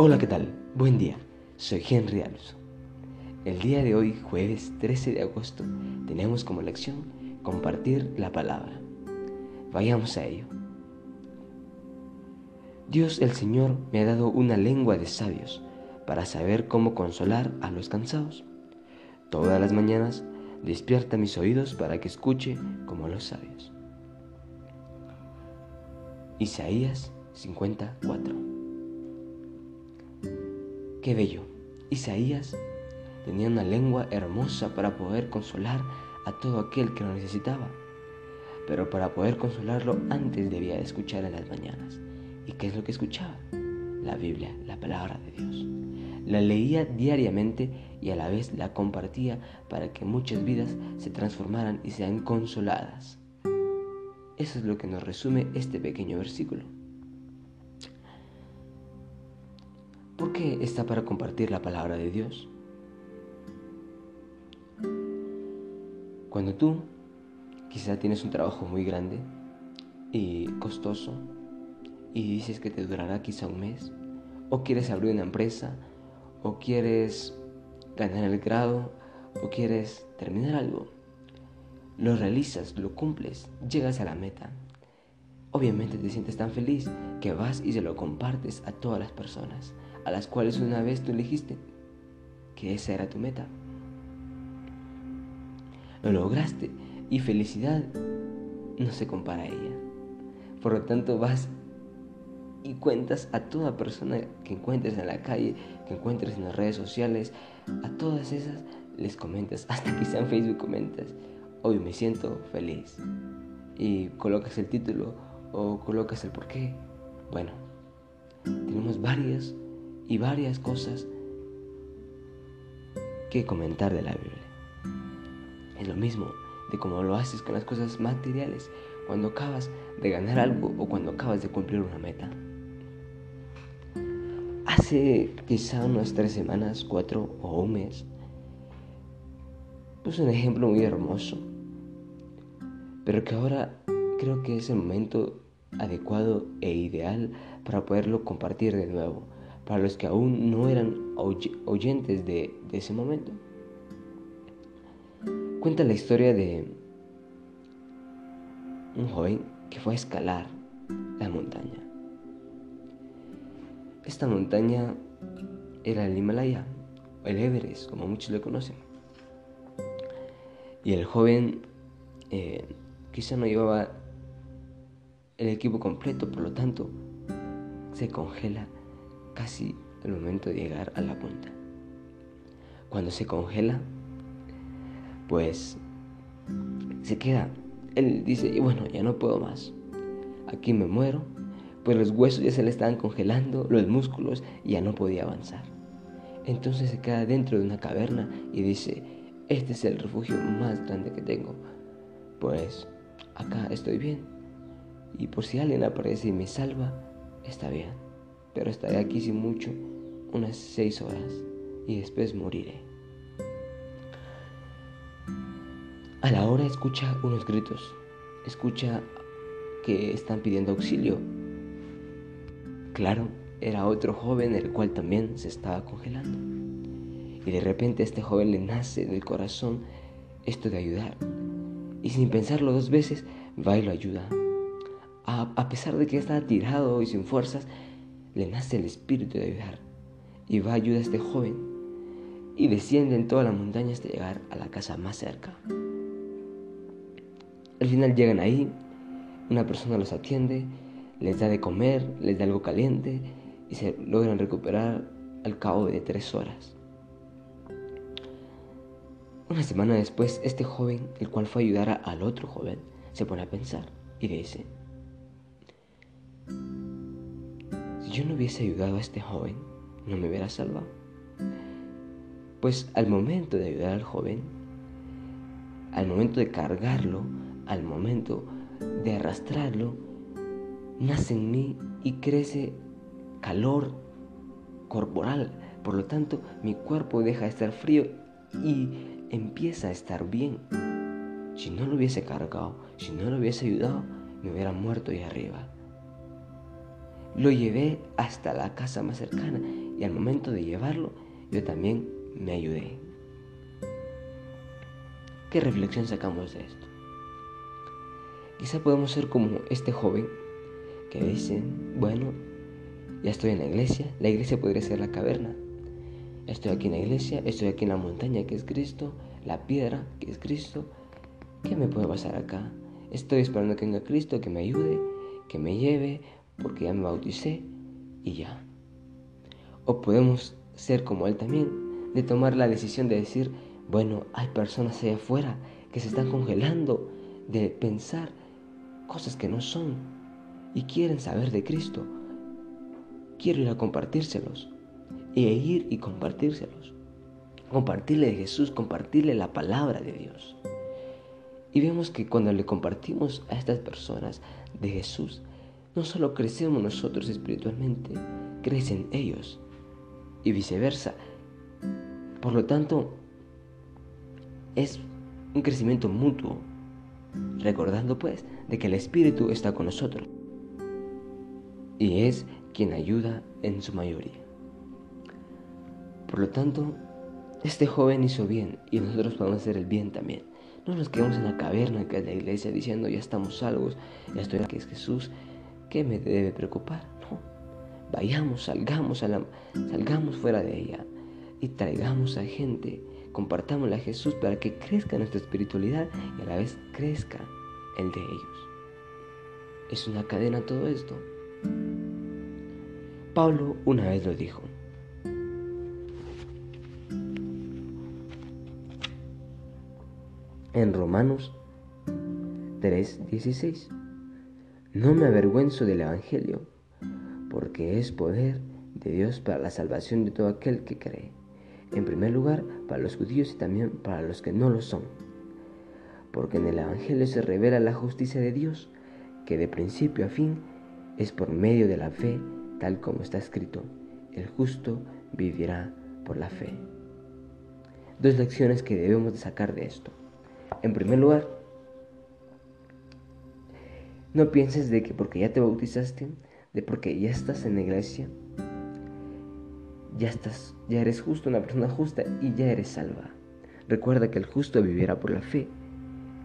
Hola, ¿qué tal? Buen día. Soy Henry Alonso. El día de hoy, jueves 13 de agosto, tenemos como lección compartir la palabra. Vayamos a ello. Dios el Señor me ha dado una lengua de sabios para saber cómo consolar a los cansados. Todas las mañanas despierta mis oídos para que escuche como los sabios. Isaías 54 Qué bello. Isaías tenía una lengua hermosa para poder consolar a todo aquel que lo necesitaba. Pero para poder consolarlo antes debía de escuchar en las mañanas. ¿Y qué es lo que escuchaba? La Biblia, la palabra de Dios. La leía diariamente y a la vez la compartía para que muchas vidas se transformaran y sean consoladas. Eso es lo que nos resume este pequeño versículo. ¿Por qué está para compartir la palabra de Dios? Cuando tú quizá tienes un trabajo muy grande y costoso y dices que te durará quizá un mes, o quieres abrir una empresa, o quieres ganar el grado, o quieres terminar algo, lo realizas, lo cumples, llegas a la meta. Obviamente te sientes tan feliz que vas y se lo compartes a todas las personas a las cuales una vez tú elegiste que esa era tu meta. Lo lograste y felicidad no se compara a ella. Por lo tanto, vas y cuentas a toda persona que encuentres en la calle, que encuentres en las redes sociales, a todas esas les comentas, hasta quizá en Facebook comentas, hoy me siento feliz. Y colocas el título o colocas el porqué. Bueno, tenemos varias y varias cosas que comentar de la Biblia. Es lo mismo de cómo lo haces con las cosas materiales, cuando acabas de ganar algo o cuando acabas de cumplir una meta. Hace quizá unas tres semanas, cuatro o un mes, puse un ejemplo muy hermoso, pero que ahora creo que es el momento adecuado e ideal para poderlo compartir de nuevo para los que aún no eran oyentes de, ese momento. Cuenta la historia de un joven que fue a escalar la montaña. Esta montaña era el Himalaya, el Everest, como muchos le conocen. Y el joven eh, quizá no llevaba el equipo completo, por lo tanto, se congela casi el momento de llegar a la punta. Cuando se congela, pues se queda. Él dice, bueno, ya no puedo más. Aquí me muero. Pues los huesos ya se le estaban congelando, los músculos, y ya no podía avanzar. Entonces se queda dentro de una caverna y dice, este es el refugio más grande que tengo. Pues acá estoy bien. Y por si alguien aparece y me salva, está bien pero estaré aquí sin mucho unas seis horas y después moriré. A la hora escucha unos gritos, escucha que están pidiendo auxilio. Claro, era otro joven el cual también se estaba congelando. Y de repente a este joven le nace del corazón esto de ayudar. Y sin pensarlo dos veces, va y lo ayuda. A, a pesar de que estaba tirado y sin fuerzas, le nace el espíritu de ayudar y va a ayudar a este joven y desciende en toda la montaña hasta llegar a la casa más cerca. Al final llegan ahí, una persona los atiende, les da de comer, les da algo caliente y se logran recuperar al cabo de tres horas. Una semana después, este joven, el cual fue a ayudar al otro joven, se pone a pensar y dice, yo no hubiese ayudado a este joven, no me hubiera salvado. Pues al momento de ayudar al joven, al momento de cargarlo, al momento de arrastrarlo, nace en mí y crece calor corporal. Por lo tanto, mi cuerpo deja de estar frío y empieza a estar bien. Si no lo hubiese cargado, si no lo hubiese ayudado, me hubiera muerto ahí arriba. Lo llevé hasta la casa más cercana y al momento de llevarlo yo también me ayudé. ¿Qué reflexión sacamos de esto? Quizá podemos ser como este joven que dice, bueno, ya estoy en la iglesia, la iglesia podría ser la caverna. Estoy aquí en la iglesia, estoy aquí en la montaña que es Cristo, la piedra que es Cristo. ¿Qué me puede pasar acá? Estoy esperando que venga Cristo, que me ayude, que me lleve, porque ya me bauticé y ya. O podemos ser como Él también, de tomar la decisión de decir, bueno, hay personas allá afuera que se están congelando de pensar cosas que no son y quieren saber de Cristo. Quiero ir a compartírselos y ir y compartírselos. Compartirle de Jesús, compartirle la palabra de Dios. Y vemos que cuando le compartimos a estas personas de Jesús, no solo crecemos nosotros espiritualmente, crecen ellos y viceversa. Por lo tanto, es un crecimiento mutuo, recordando pues de que el Espíritu está con nosotros y es quien ayuda en su mayoría. Por lo tanto, este joven hizo bien y nosotros podemos hacer el bien también. No nos quedamos en la caverna que es la iglesia diciendo ya estamos salvos, ya estoy aquí, es Jesús, ¿qué me debe preocupar? No, vayamos, salgamos, a la, salgamos fuera de ella y traigamos a gente, compartámosla a Jesús para que crezca nuestra espiritualidad y a la vez crezca el de ellos. Es una cadena todo esto. Pablo una vez lo dijo. En Romanos 3:16. No me avergüenzo del Evangelio, porque es poder de Dios para la salvación de todo aquel que cree. En primer lugar, para los judíos y también para los que no lo son. Porque en el Evangelio se revela la justicia de Dios, que de principio a fin es por medio de la fe, tal como está escrito, el justo vivirá por la fe. Dos lecciones que debemos de sacar de esto. En primer lugar, no pienses de que porque ya te bautizaste, de porque ya estás en la iglesia, ya estás, ya eres justo, una persona justa y ya eres salva. Recuerda que el justo vivirá por la fe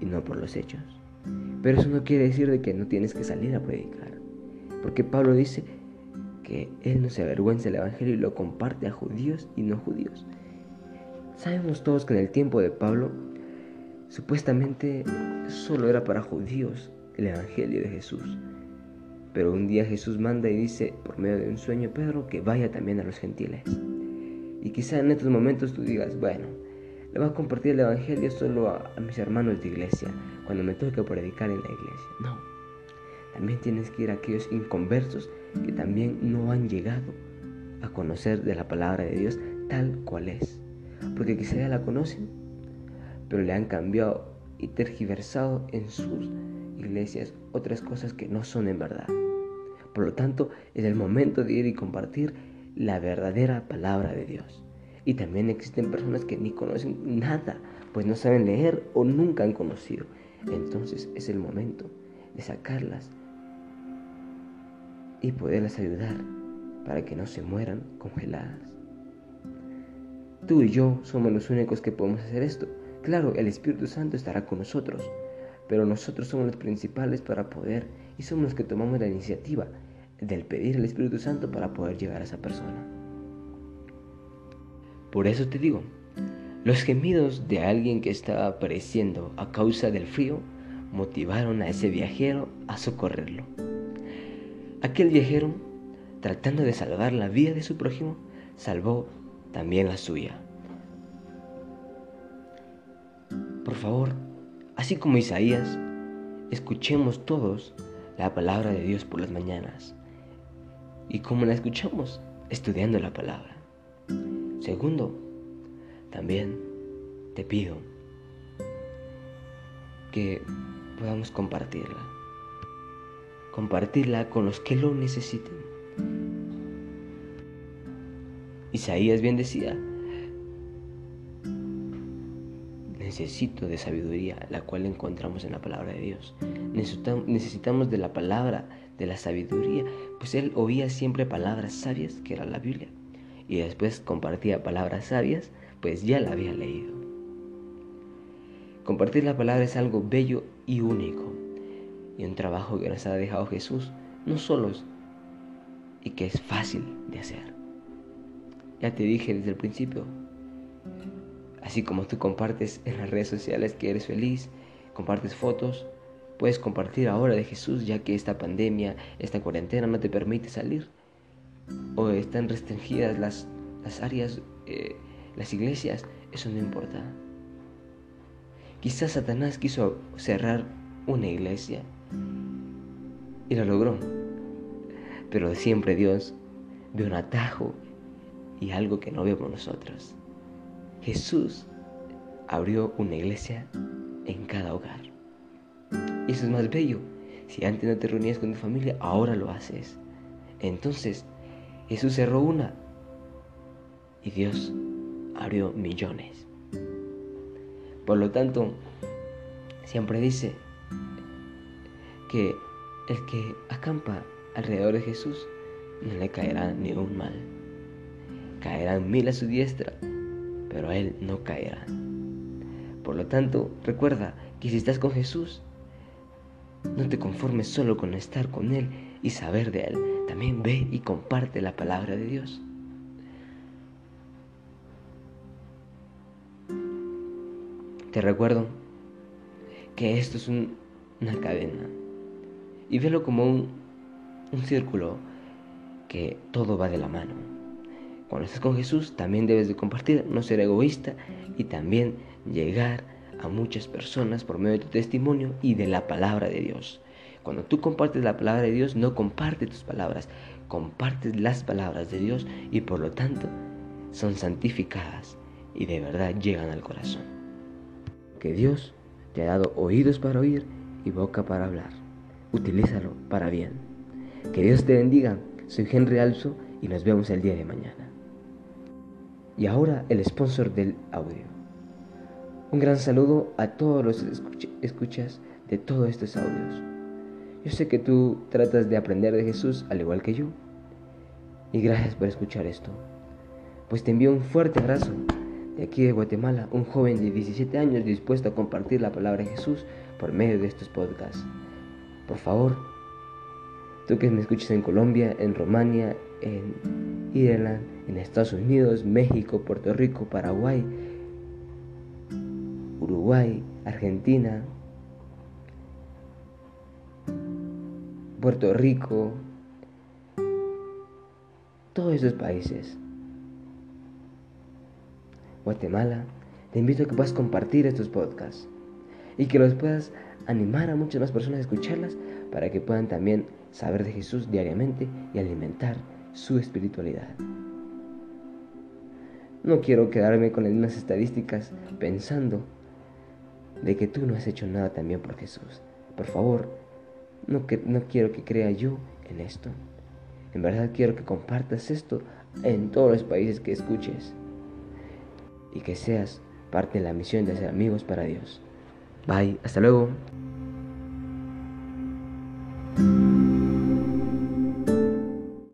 y no por los hechos. Pero eso no quiere decir de que no tienes que salir a predicar. Porque Pablo dice que él no se avergüenza del evangelio y lo comparte a judíos y no judíos. Sabemos todos que en el tiempo de Pablo supuestamente solo era para judíos el Evangelio de Jesús. Pero un día Jesús manda y dice por medio de un sueño Pedro que vaya también a los gentiles. Y quizá en estos momentos tú digas, bueno, le voy a compartir el Evangelio solo a, a mis hermanos de iglesia, cuando me toque predicar en la iglesia. No, también tienes que ir a aquellos inconversos que también no han llegado a conocer de la palabra de Dios tal cual es. Porque quizá ya la conocen, pero le han cambiado y tergiversado en sus iglesias otras cosas que no son en verdad. Por lo tanto, es el momento de ir y compartir la verdadera palabra de Dios. Y también existen personas que ni conocen nada, pues no saben leer o nunca han conocido. Entonces es el momento de sacarlas y poderlas ayudar para que no se mueran congeladas. Tú y yo somos los únicos que podemos hacer esto. Claro, el Espíritu Santo estará con nosotros, pero nosotros somos los principales para poder y somos los que tomamos la iniciativa del pedir al Espíritu Santo para poder llegar a esa persona. Por eso te digo, los gemidos de alguien que estaba pereciendo a causa del frío motivaron a ese viajero a socorrerlo. Aquel viajero, tratando de salvar la vida de su prójimo, salvó también la suya. Por favor, Así como Isaías, escuchemos todos la palabra de Dios por las mañanas. ¿Y cómo la escuchamos? Estudiando la palabra. Segundo, también te pido que podamos compartirla. Compartirla con los que lo necesiten. Isaías bien decía, necesito de sabiduría, la cual encontramos en la palabra de Dios. Necesitamos de la palabra, de la sabiduría, pues él oía siempre palabras sabias, que era la Biblia. y después compartía palabras sabias, pues ya la había leído. Compartir la palabra es algo bello y único, y un trabajo que nos ha dejado Jesús, no solos, y que es fácil de hacer. Ya te dije desde el principio, así como tú compartes en las redes sociales que eres feliz, compartes fotos, puedes compartir ahora de Jesús ya que esta pandemia, esta cuarentena no te permite salir o están restringidas las, las áreas, eh, las iglesias, eso no importa. Quizás Satanás quiso cerrar una iglesia y lo logró. Pero siempre Dios ve un atajo y algo que no vemos nosotros. Jesús abrió una iglesia en cada hogar. Y eso es más bello. Si antes no te reunías con tu familia, ahora lo haces. Entonces, Jesús cerró una y Dios abrió millones. Por lo tanto, siempre dice que el que acampa alrededor de Jesús no le caerá ni un mal. Caerán mil a su diestra, pero a él no caerá. Por lo tanto, recuerda que si estás con Jesús, no te conformes solo con estar con Él y saber de Él. También ve y comparte la palabra de Dios. Te recuerdo que esto es una cadena. Y velo como un, un círculo que todo va de la mano. Cuando estás con Jesús también debes de compartir, no ser egoísta y también llegar a muchas personas por medio de tu testimonio y de la palabra de Dios. Cuando tú compartes la palabra de Dios, no compartes tus palabras, compartes las palabras de Dios y por lo tanto son santificadas y de verdad llegan al corazón que Dios te ha dado oídos para oír y boca para hablar. Utilízalo para bien. Que Dios te bendiga. Soy Henry Alzo y nos vemos el día de mañana. Y ahora el sponsor del audio. Un gran saludo a todos los escuchas de todos estos audios. Yo sé que tú tratas de aprender de Jesús al igual que yo. Y gracias por escuchar esto. Pues te envío un fuerte abrazo de aquí de Guatemala, un joven de 17 años dispuesto a compartir la palabra de Jesús por medio de estos podcasts. Por favor, tú que me escuchas en Colombia, en Rumania, en Irlanda, en Estados Unidos, México, Puerto Rico, Paraguay, Uruguay, Argentina, Puerto Rico, todos esos países. Guatemala, te invito a que puedas compartir estos podcasts y que los puedas animar a muchas más personas a escucharlas para que puedan también saber de Jesús diariamente y alimentar su espiritualidad. No quiero quedarme con las mismas estadísticas pensando de que tú no has hecho nada también por Jesús. Por favor, no, no quiero que crea yo en esto. En verdad quiero que compartas esto en todos los países que escuches y que seas parte de la misión de ser amigos para Dios. Bye, hasta luego.